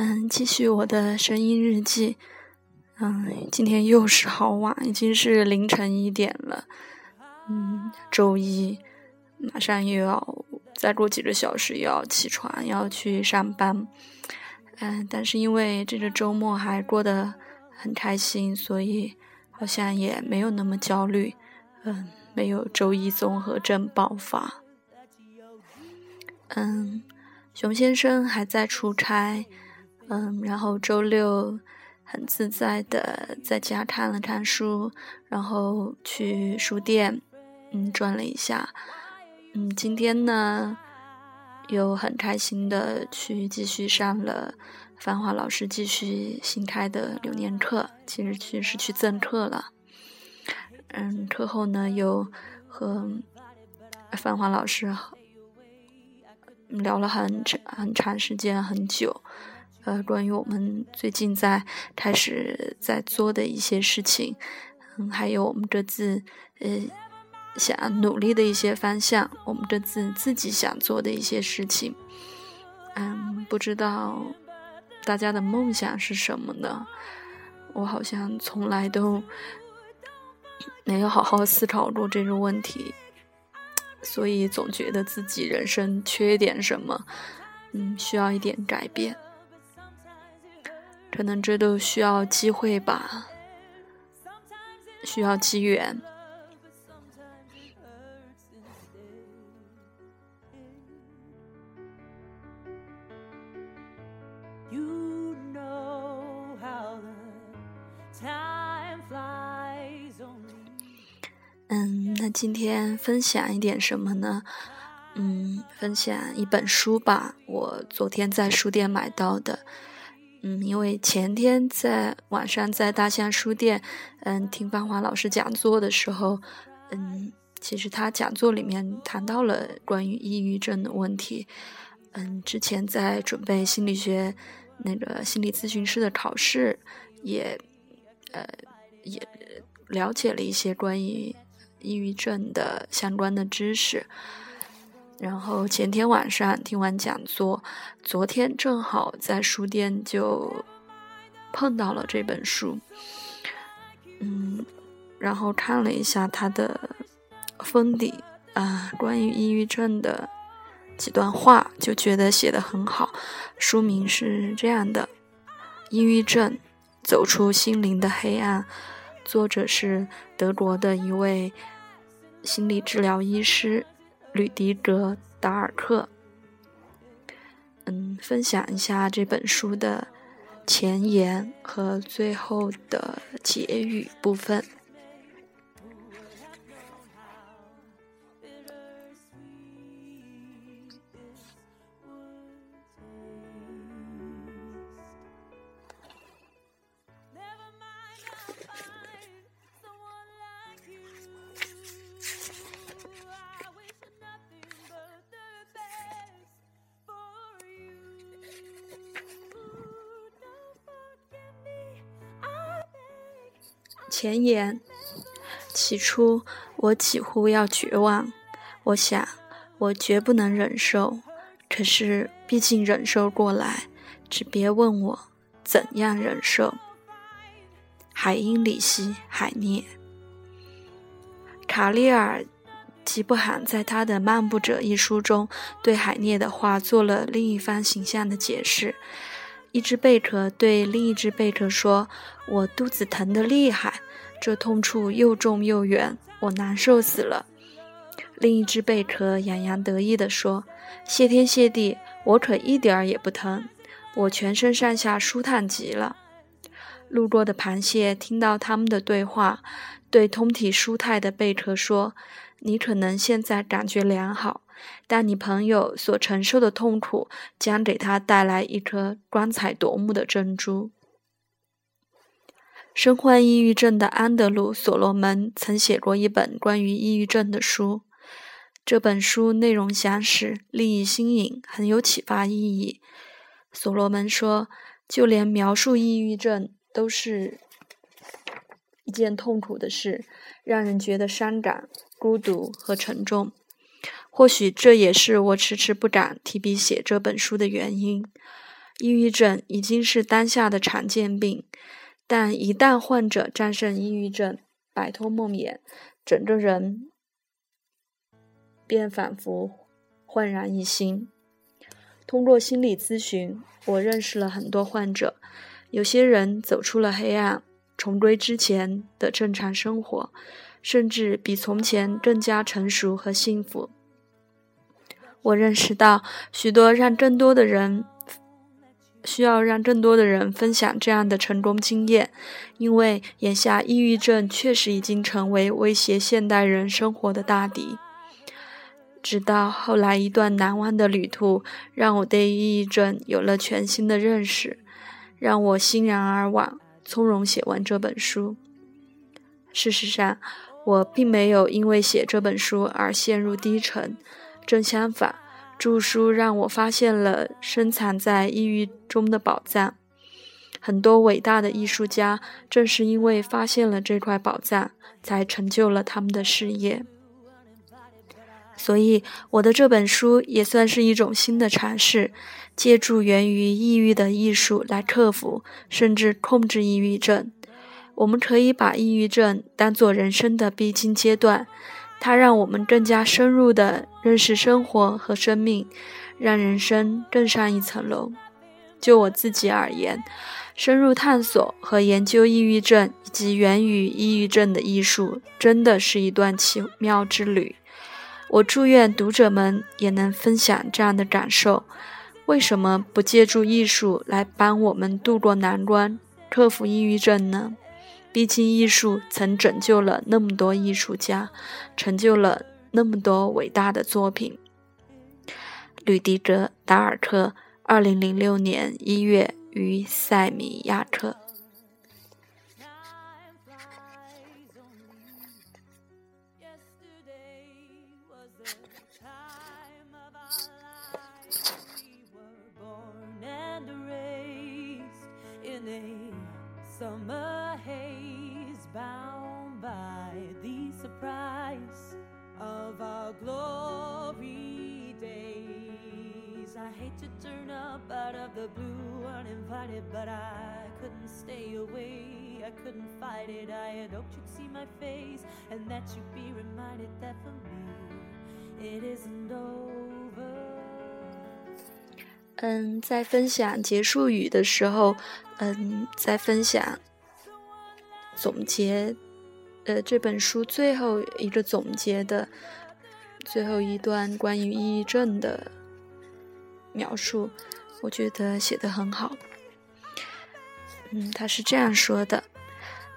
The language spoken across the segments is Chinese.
嗯，继续我的声音日记。嗯，今天又是好晚，已经是凌晨一点了。嗯，周一马上又要再过几个小时又要起床，要去上班。嗯，但是因为这个周末还过得很开心，所以好像也没有那么焦虑。嗯，没有周一综合症爆发。嗯，熊先生还在出差。嗯，然后周六很自在的在家看了看书，然后去书店，嗯，转了一下。嗯，今天呢，又很开心的去继续上了繁华老师继续新开的流年课，其实去是去赠课了。嗯，课后呢，又和繁华老师聊了很长很长时间，很久。呃，关于我们最近在开始在做的一些事情，嗯，还有我们这次呃想努力的一些方向，我们这次自己想做的一些事情，嗯，不知道大家的梦想是什么呢？我好像从来都没有好好思考过这个问题，所以总觉得自己人生缺点什么，嗯，需要一点改变。可能这都需要机会吧，需要机缘。嗯，那今天分享一点什么呢？嗯，分享一本书吧，我昨天在书店买到的。嗯，因为前天在晚上在大象书店，嗯，听芳华老师讲座的时候，嗯，其实他讲座里面谈到了关于抑郁症的问题。嗯，之前在准备心理学那个心理咨询师的考试，也呃也了解了一些关于抑郁症的相关的知识。然后前天晚上听完讲座，昨天正好在书店就碰到了这本书，嗯，然后看了一下它的封底啊，关于抑郁症的几段话，就觉得写的很好。书名是这样的：《抑郁症：走出心灵的黑暗》，作者是德国的一位心理治疗医师。吕迪格·达尔克，嗯，分享一下这本书的前言和最后的结语部分。前言：起初，我几乎要绝望。我想，我绝不能忍受。可是，毕竟忍受过来，只别问我怎样忍受。海因里希·海涅，卡利尔·吉布罕在他的《漫步者》一书中，对海涅的话做了另一番形象的解释。一只贝壳对另一只贝壳说：“我肚子疼得厉害。”这痛处又重又远，我难受死了。另一只贝壳洋洋得意地说：“谢天谢地，我可一点儿也不疼，我全身上下舒坦极了。”路过的螃蟹听到他们的对话，对通体舒泰的贝壳说：“你可能现在感觉良好，但你朋友所承受的痛苦将给他带来一颗光彩夺目的珍珠。”身患抑郁症的安德鲁·所罗门曾写过一本关于抑郁症的书。这本书内容详实、立意新颖，很有启发意义。所罗门说：“就连描述抑郁症都是一件痛苦的事，让人觉得伤感、孤独和沉重。或许这也是我迟迟不敢提笔写这本书的原因。抑郁症已经是当下的常见病，但一旦患者战胜抑郁症，摆脱梦魇，整个人便仿佛焕然一新。通过心理咨询，我认识了很多患者，有些人走出了黑暗，重归之前的正常生活，甚至比从前更加成熟和幸福。我认识到，许多让更多的人需要让更多的人分享这样的成功经验，因为眼下抑郁症确实已经成为威胁现代人生活的大敌。直到后来一段难忘的旅途，让我对抑郁症有了全新的认识，让我欣然而往，从容写完这本书。事实上，我并没有因为写这本书而陷入低沉。正相反，著书让我发现了深藏在抑郁中的宝藏。很多伟大的艺术家正是因为发现了这块宝藏，才成就了他们的事业。所以，我的这本书也算是一种新的尝试，借助源于抑郁的艺术来克服甚至控制抑郁症。我们可以把抑郁症当作人生的必经阶段。它让我们更加深入地认识生活和生命，让人生更上一层楼。就我自己而言，深入探索和研究抑郁症以及源于抑郁症的艺术，真的是一段奇妙之旅。我祝愿读者们也能分享这样的感受。为什么不借助艺术来帮我们渡过难关，克服抑郁症呢？毕竟，艺术曾拯救了那么多艺术家，成就了那么多伟大的作品。吕迪格·达尔克，二零零六年一月于塞米亚克克。the blue uninvited but i couldn't stay away i couldn't fight it i had hoped you'd see my face and that you'd be reminded that for me it isn't over 嗯在分享结束语的时候嗯在分享总结呃这本书最后一个总结的最后一段关于抑郁症的描述我觉得写得很好。嗯，他是这样说的：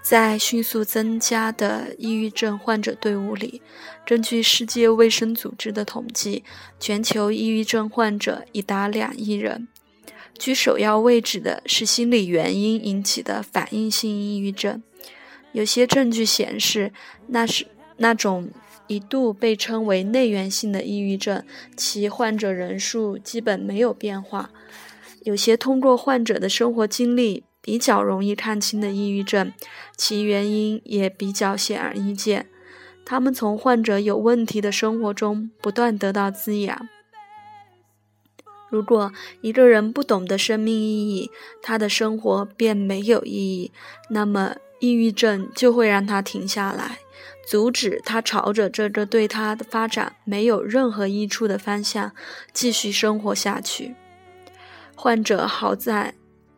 在迅速增加的抑郁症患者队伍里，根据世界卫生组织的统计，全球抑郁症患者已达两亿人。居首要位置的是心理原因引起的反应性抑郁症。有些证据显示，那是那种。一度被称为内源性的抑郁症，其患者人数基本没有变化。有些通过患者的生活经历比较容易看清的抑郁症，其原因也比较显而易见。他们从患者有问题的生活中不断得到滋养。如果一个人不懂得生命意义，他的生活便没有意义，那么抑郁症就会让他停下来。阻止他朝着这个对他的发展没有任何益处的方向继续生活下去。患者好在，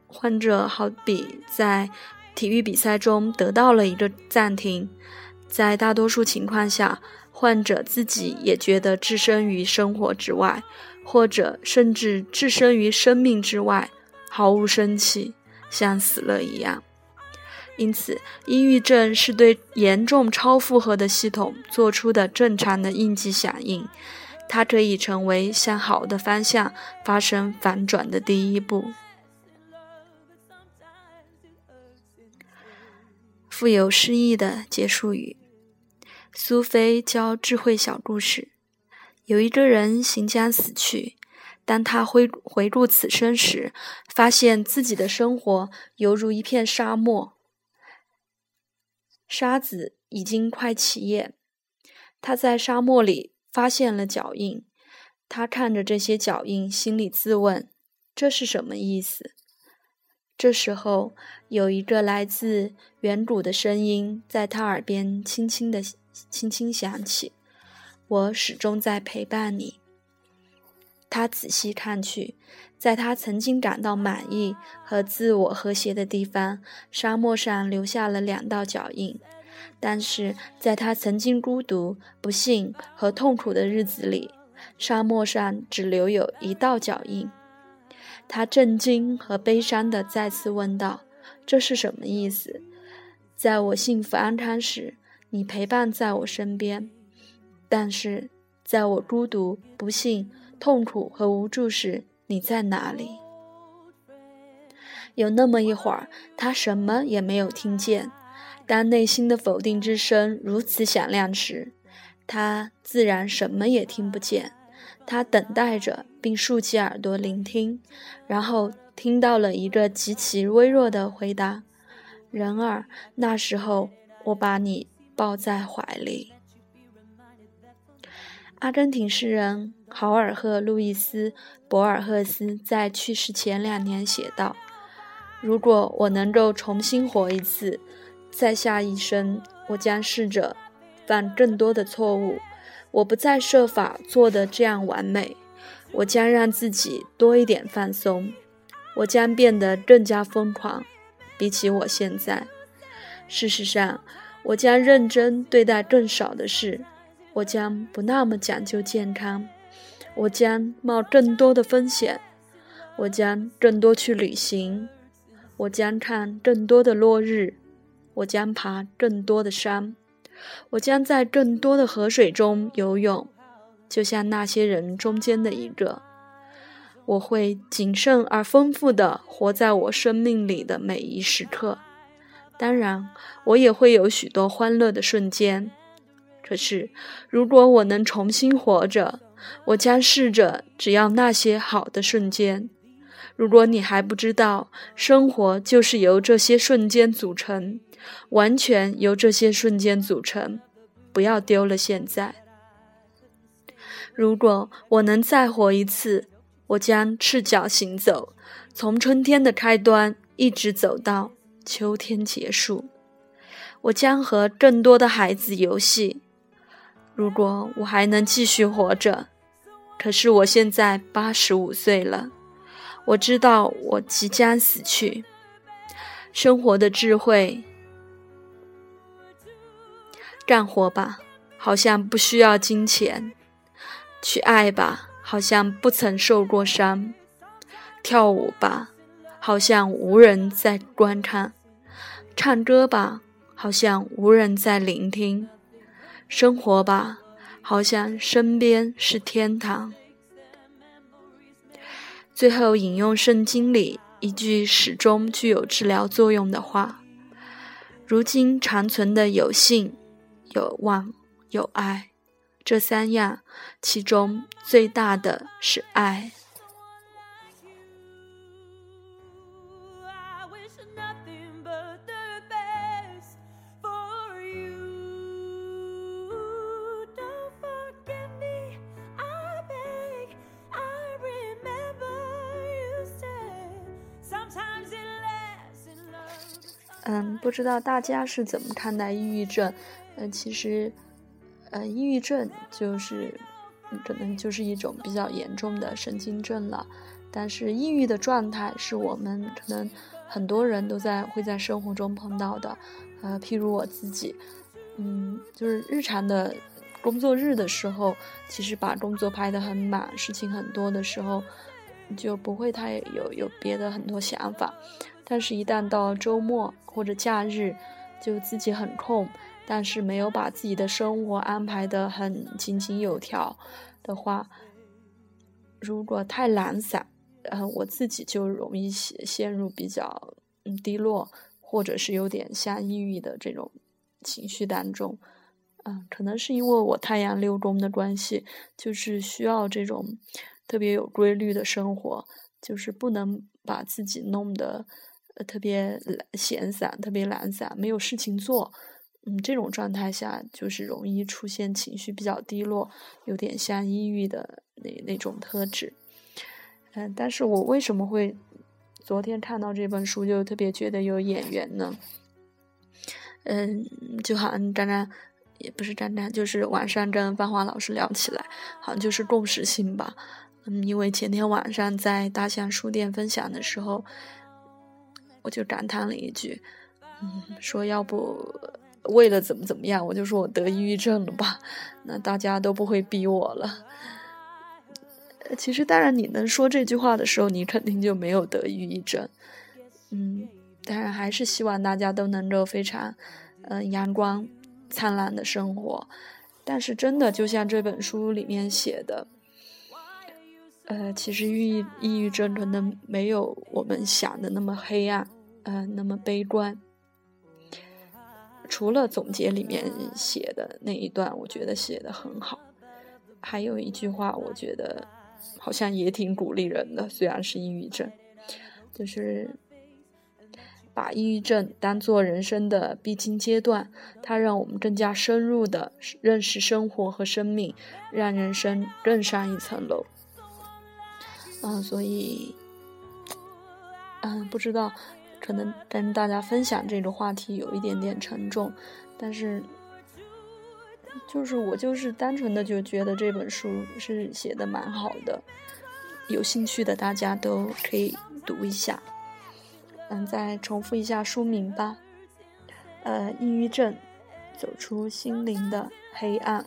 患者好比在体育比赛中得到了一个暂停。在大多数情况下，患者自己也觉得置身于生活之外，或者甚至置身于生命之外，毫无生气，像死了一样。因此，抑郁症是对严重超负荷的系统做出的正常的应激响应，它可以成为向好的方向发生反转的第一步。富有诗意的结束语：苏菲教智慧小故事。有一个人行将死去，当他回回顾此生时，发现自己的生活犹如一片沙漠。沙子已经快起眼，他在沙漠里发现了脚印。他看着这些脚印，心里自问：这是什么意思？这时候，有一个来自远古的声音在他耳边轻轻的、轻轻响起：“我始终在陪伴你。”他仔细看去，在他曾经感到满意和自我和谐的地方，沙漠上留下了两道脚印；但是，在他曾经孤独、不幸和痛苦的日子里，沙漠上只留有一道脚印。他震惊和悲伤地再次问道：“这是什么意思？在我幸福安康时，你陪伴在我身边；但是，在我孤独、不幸、痛苦和无助时，你在哪里？”有那么一会儿，他什么也没有听见。当内心的否定之声如此响亮时，他自然什么也听不见。他等待着，并竖起耳朵聆听，然后听到了一个极其微弱的回答：“人儿，那时候我把你抱在怀里。”阿根廷诗人豪尔赫·路易斯·博尔赫斯在去世前两年写道：“如果我能够重新活一次，在下一生，我将试着犯更多的错误。”我不再设法做得这样完美，我将让自己多一点放松，我将变得更加疯狂，比起我现在。事实上，我将认真对待更少的事，我将不那么讲究健康，我将冒更多的风险，我将更多去旅行，我将看更多的落日，我将爬更多的山。我将在更多的河水中游泳，就像那些人中间的一个。我会谨慎而丰富的活在我生命里的每一时刻。当然，我也会有许多欢乐的瞬间。可是，如果我能重新活着，我将试着只要那些好的瞬间。如果你还不知道，生活就是由这些瞬间组成。完全由这些瞬间组成，不要丢了现在。如果我能再活一次，我将赤脚行走，从春天的开端一直走到秋天结束。我将和更多的孩子游戏。如果我还能继续活着，可是我现在八十五岁了，我知道我即将死去。生活的智慧。干活吧，好像不需要金钱；去爱吧，好像不曾受过伤；跳舞吧，好像无人在观看；唱歌吧，好像无人在聆听；生活吧，好像身边是天堂。最后引用圣经里一句始终具有治疗作用的话：“如今长存的有信。”有望，有爱，这三样，其中最大的是爱。嗯，不知道大家是怎么看待抑郁症？呃，其实，呃，抑郁症就是可能就是一种比较严重的神经症了。但是，抑郁的状态是我们可能很多人都在会在生活中碰到的。呃，譬如我自己，嗯，就是日常的工作日的时候，其实把工作排得很满，事情很多的时候，就不会太有有别的很多想法。但是，一旦到周末或者假日，就自己很空。但是没有把自己的生活安排得很井井有条的话，如果太懒散，呃，我自己就容易陷陷入比较低落，或者是有点像抑郁的这种情绪当中。嗯，可能是因为我太阳六宫的关系，就是需要这种特别有规律的生活，就是不能把自己弄得特别闲散、特别懒散，没有事情做。嗯，这种状态下就是容易出现情绪比较低落，有点像抑郁的那那种特质。嗯，但是我为什么会昨天看到这本书就特别觉得有眼缘呢？嗯，就好像张张也不是张张，就是晚上跟芳华老师聊起来，好像就是共识性吧。嗯，因为前天晚上在大象书店分享的时候，我就感叹了一句，嗯，说要不为了怎么怎么样，我就说我得抑郁症了吧，那大家都不会逼我了。其实，当然你能说这句话的时候，你肯定就没有得抑郁症。嗯，当然还是希望大家都能够非常，嗯，阳光灿烂的生活。但是，真的就像这本书里面写的。呃，其实抑郁抑郁症可能没有我们想的那么黑暗，呃，那么悲观。除了总结里面写的那一段，我觉得写的很好，还有一句话，我觉得好像也挺鼓励人的。虽然是抑郁症，就是把抑郁症当做人生的必经阶段，它让我们更加深入的认识生活和生命，让人生更上一层楼。嗯，所以，嗯，不知道，可能跟大家分享这个话题有一点点沉重，但是，就是我就是单纯的就觉得这本书是写的蛮好的，有兴趣的大家都可以读一下。嗯，再重复一下书名吧，呃，抑郁症，走出心灵的黑暗。